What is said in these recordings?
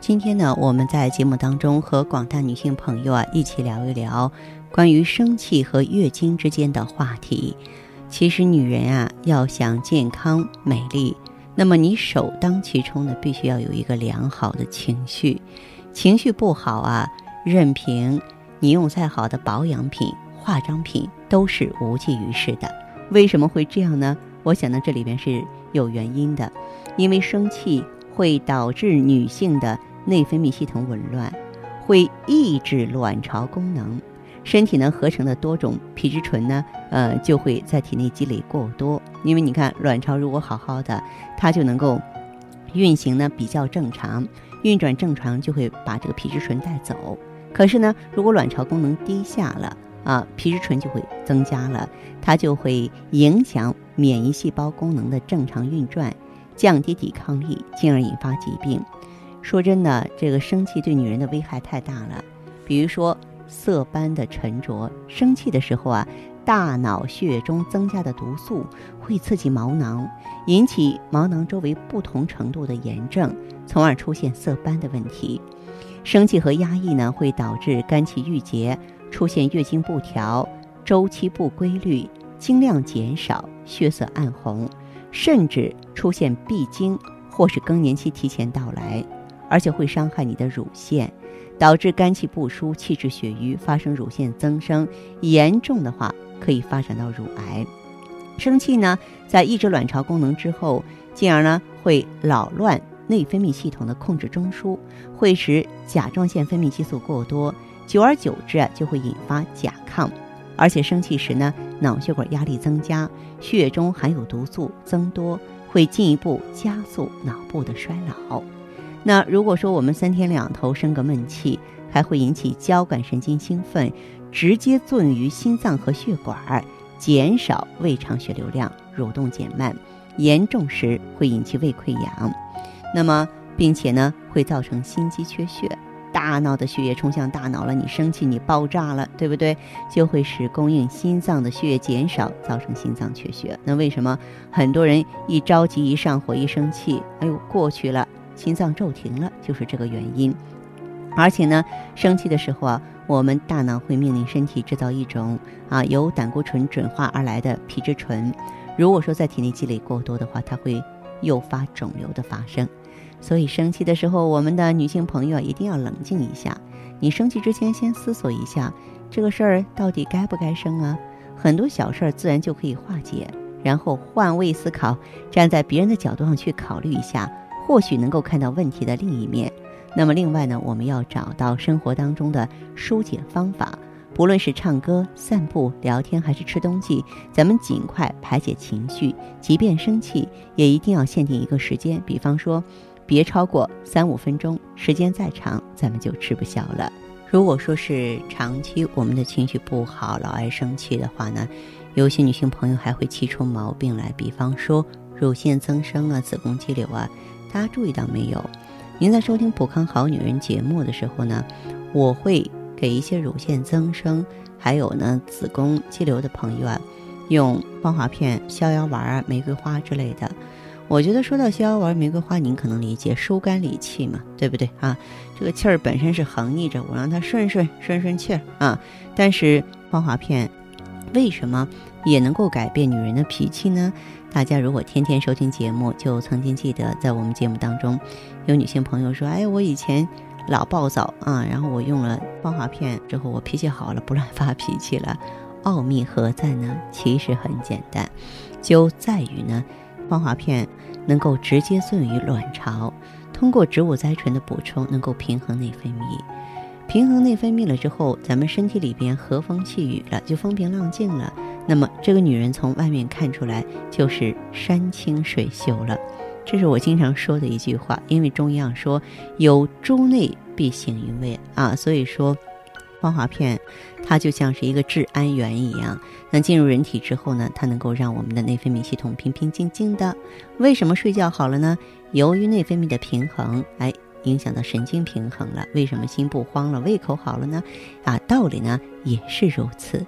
今天呢，我们在节目当中和广大女性朋友啊一起聊一聊关于生气和月经之间的话题。其实女人啊要想健康美丽，那么你首当其冲的必须要有一个良好的情绪。情绪不好啊，任凭你用再好的保养品、化妆品都是无济于事的。为什么会这样呢？我想呢，这里边是有原因的，因为生气会导致女性的。内分泌系统紊乱，会抑制卵巢功能，身体呢合成的多种皮质醇呢，呃就会在体内积累过多。因为你看，卵巢如果好好的，它就能够运行呢比较正常，运转正常就会把这个皮质醇带走。可是呢，如果卵巢功能低下了啊，皮质醇就会增加了，它就会影响免疫细胞功能的正常运转，降低抵抗力，进而引发疾病。说真的，这个生气对女人的危害太大了。比如说色斑的沉着，生气的时候啊，大脑血液中增加的毒素会刺激毛囊，引起毛囊周围不同程度的炎症，从而出现色斑的问题。生气和压抑呢，会导致肝气郁结，出现月经不调、周期不规律、经量减少、血色暗红，甚至出现闭经或是更年期提前到来。而且会伤害你的乳腺，导致肝气不舒、气滞血瘀，发生乳腺增生，严重的话可以发展到乳癌。生气呢，在抑制卵巢功能之后，进而呢会扰乱内分泌系统的控制中枢，会使甲状腺分泌激素过多，久而久之啊就会引发甲亢。而且生气时呢，脑血管压力增加，血液中含有毒素增多，会进一步加速脑部的衰老。那如果说我们三天两头生个闷气，还会引起交感神经兴奋，直接作用于心脏和血管，减少胃肠血流量，蠕动减慢，严重时会引起胃溃疡。那么，并且呢，会造成心肌缺血，大脑的血液冲向大脑了，你生气你爆炸了，对不对？就会使供应心脏的血液减少，造成心脏缺血。那为什么很多人一着急、一上火、一生气，哎呦过去了？心脏骤停了，就是这个原因。而且呢，生气的时候啊，我们大脑会命令身体制造一种啊由胆固醇转化而来的皮质醇。如果说在体内积累过多的话，它会诱发肿瘤的发生。所以生气的时候，我们的女性朋友一定要冷静一下。你生气之前先思索一下，这个事儿到底该不该生啊？很多小事儿自然就可以化解。然后换位思考，站在别人的角度上去考虑一下。或许能够看到问题的另一面。那么，另外呢，我们要找到生活当中的疏解方法，不论是唱歌、散步、聊天，还是吃东西，咱们尽快排解情绪。即便生气，也一定要限定一个时间，比方说，别超过三五分钟。时间再长，咱们就吃不消了。如果说是长期我们的情绪不好，老爱生气的话呢，有些女性朋友还会气出毛病来，比方说乳腺增生啊、子宫肌瘤啊。大家注意到没有？您在收听《普康好女人》节目的时候呢，我会给一些乳腺增生，还有呢子宫肌瘤的朋友啊，用芳华片、逍遥丸啊、玫瑰花之类的。我觉得说到逍遥丸、玫瑰花，您可能理解疏肝理气嘛，对不对啊？这个气儿本身是横逆着，我让它顺顺顺顺气儿啊。但是芳华片为什么也能够改变女人的脾气呢？大家如果天天收听节目，就曾经记得在我们节目当中，有女性朋友说：“哎，我以前老暴躁啊，然后我用了芳华片之后，我脾气好了，不乱发脾气了。奥秘何在呢？其实很简单，就在于呢，芳华片能够直接作用于卵巢，通过植物甾醇的补充，能够平衡内分泌。平衡内分泌了之后，咱们身体里边和风气雨了，就风平浪静了。那么这个女人从外面看出来就是山清水秀了。这是我经常说的一句话，因为中医上说有诸内必行于外啊，所以说芳华片它就像是一个治安员一样。那进入人体之后呢，它能够让我们的内分泌系统平平静静的。为什么睡觉好了呢？由于内分泌的平衡，哎。影响到神经平衡了，为什么心不慌了，胃口好了呢？啊，道理呢也是如此。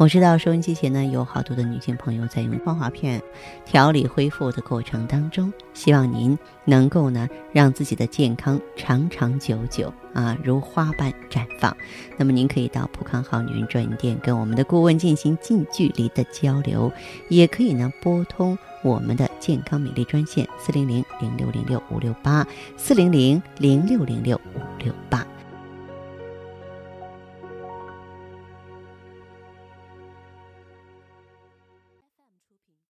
我知道收音机前呢有好多的女性朋友在用芳华片调理恢复的过程当中，希望您能够呢让自己的健康长长久久啊如花般绽放。那么您可以到普康好女人专营店跟我们的顾问进行近距离的交流，也可以呢拨通。我们的健康美丽专线四零零零六零六五六八四零零零六零六五六八。